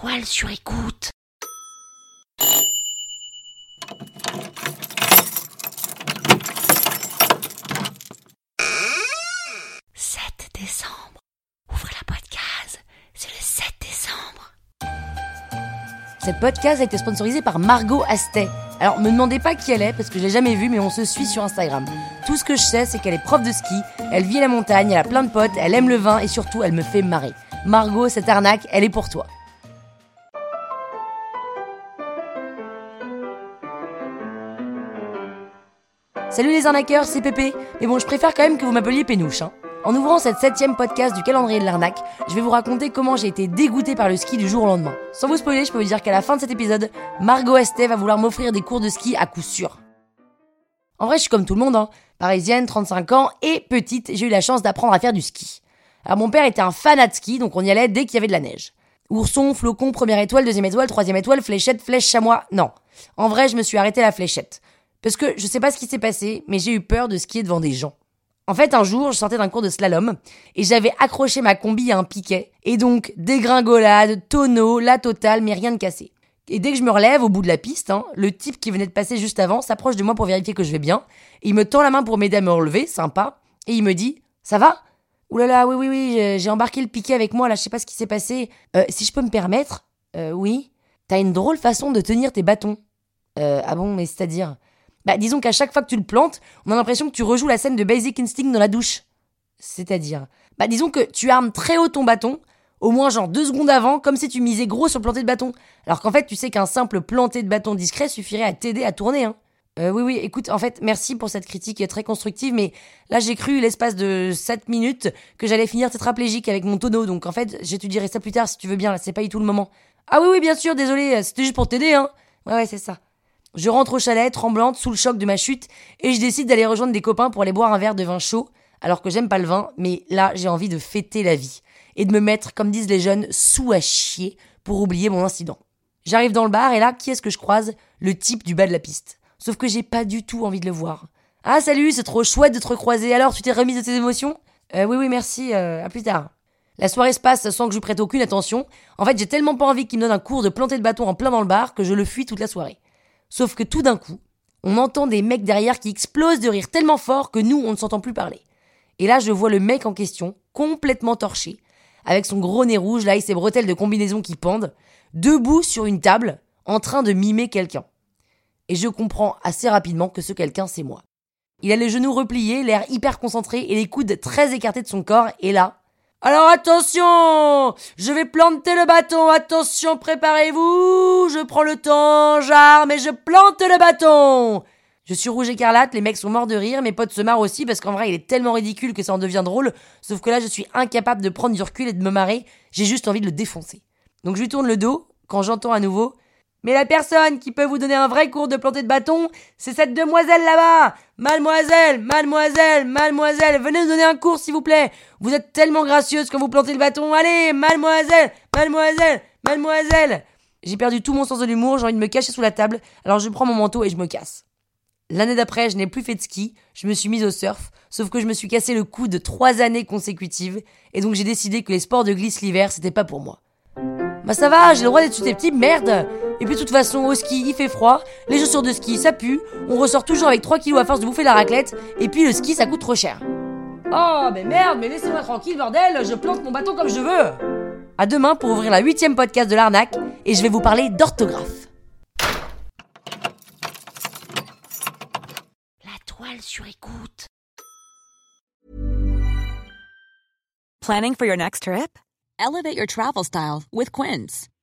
toile sur écoute. « 7 décembre. Ouvrez la boîte gaz. C'est le 7 décembre. Cette podcast a été sponsorisée par Margot Astet. Alors, me demandez pas qui elle est, parce que je l'ai jamais vue, mais on se suit sur Instagram. Tout ce que je sais, c'est qu'elle est prof de ski, elle vit à la montagne, elle a plein de potes, elle aime le vin et surtout, elle me fait marrer. Margot, cette arnaque, elle est pour toi. Salut les arnaqueurs, c'est Pépé. Mais bon, je préfère quand même que vous m'appeliez Pénouche. hein. En ouvrant cette septième podcast du calendrier de l'arnaque, je vais vous raconter comment j'ai été dégoûté par le ski du jour au lendemain. Sans vous spoiler, je peux vous dire qu'à la fin de cet épisode, Margot Astet va vouloir m'offrir des cours de ski à coup sûr. En vrai, je suis comme tout le monde, hein. parisienne, 35 ans et petite, j'ai eu la chance d'apprendre à faire du ski. Alors mon père était un fanat de ski, donc on y allait dès qu'il y avait de la neige. Ourson, flocon, première étoile, deuxième étoile, troisième étoile, fléchette, flèche, chamois. Non. En vrai, je me suis arrêté à la fléchette. Parce que je sais pas ce qui s'est passé, mais j'ai eu peur de skier devant des gens. En fait, un jour, je sortais d'un cours de slalom et j'avais accroché ma combi à un piquet. Et donc, dégringolade, tonneau, la totale, mais rien de cassé. Et dès que je me relève au bout de la piste, hein, le type qui venait de passer juste avant s'approche de moi pour vérifier que je vais bien. Il me tend la main pour m'aider à me relever, sympa. Et il me dit Ça va Ouh là là, oui, oui, oui, j'ai- j'ai embarqué le piquet avec moi, là, je sais pas ce qui s'est passé. Euh, si je peux me permettre Euh, oui. T'as une drôle façon de tenir tes bâtons. Euh, ah bon, mais c'est-à-dire Bah, disons qu'à chaque fois que tu le plantes, on a l'impression que tu rejoues la scène de Basic Instinct dans la douche. C'est-à-dire Bah, disons que tu armes très haut ton bâton, au moins genre deux secondes avant, comme si tu misais gros sur le planté de bâton. Alors qu'en fait, tu sais qu'un simple planté de bâton discret suffirait à t'aider à tourner, hein. Euh, oui, oui, écoute, en fait, merci pour cette critique très constructive, mais là, j'ai cru, l'espace de 7 minutes, que j'allais finir tétraplégique avec mon tonneau, donc en fait, j'étudierai ça plus tard si tu veux bien, là, c'est pas du tout le moment. Ah oui, oui, bien sûr, désolé, c'était juste pour t'aider, hein. Ouais, ouais, c'est ça. Je rentre au chalet, tremblante, sous le choc de ma chute, et je décide d'aller rejoindre des copains pour aller boire un verre de vin chaud, alors que j'aime pas le vin, mais là, j'ai envie de fêter la vie, et de me mettre, comme disent les jeunes, sous à chier pour oublier mon incident. J'arrive dans le bar, et là, qui est-ce que je croise? Le type du bas de la piste. Sauf que j'ai pas du tout envie de le voir. Ah, salut, c'est trop chouette de te recroiser, alors tu t'es remise de tes émotions? Euh, Oui, oui, merci, euh, à plus tard. La soirée se passe sans que je lui prête aucune attention. En fait, j'ai tellement pas envie qu'il me donne un cours de planter de bâton en plein dans le bar que je le fuis toute la soirée. Sauf que tout d'un coup, on entend des mecs derrière qui explosent de rire tellement fort que nous, on ne s'entend plus parler. Et là, je vois le mec en question, complètement torché, avec son gros nez rouge là et ses bretelles de combinaison qui pendent, debout sur une table, en train de mimer quelqu'un. Et je comprends assez rapidement que ce quelqu'un, c'est moi. Il a les genoux repliés, l'air hyper concentré et les coudes très écartés de son corps, et là. Alors attention Je vais planter le bâton, attention, préparez-vous. Je prends le temps, j'arme et je plante le bâton. Je suis rouge écarlate, les mecs sont morts de rire, mes potes se marrent aussi parce qu'en vrai il est tellement ridicule que ça en devient drôle, sauf que là je suis incapable de prendre du recul et de me marrer, j'ai juste envie de le défoncer. Donc je lui tourne le dos, quand j'entends à nouveau mais la personne qui peut vous donner un vrai cours de planter de bâton, c'est cette demoiselle là-bas. Mademoiselle, mademoiselle, mademoiselle, venez nous donner un cours s'il vous plaît. Vous êtes tellement gracieuse quand vous plantez le bâton. Allez, mademoiselle, mademoiselle, mademoiselle. J'ai perdu tout mon sens de l'humour, j'ai envie de me cacher sous la table, alors je prends mon manteau et je me casse. L'année d'après, je n'ai plus fait de ski, je me suis mise au surf, sauf que je me suis cassé le cou de trois années consécutives, et donc j'ai décidé que les sports de glisse l'hiver, c'était pas pour moi. Bah ça va, j'ai le droit d'être susceptible, merde Et puis de toute façon, au ski, il fait froid, les chaussures de ski, ça pue, on ressort toujours avec 3 kilos à force de bouffer la raclette, et puis le ski, ça coûte trop cher. Oh, mais merde, mais laissez-moi tranquille, bordel, je plante mon bâton comme je veux À demain pour ouvrir la huitième podcast de l'arnaque, et je vais vous parler d'orthographe. La toile sur écoute. Planning for your next trip? Elevate your travel style with Quince.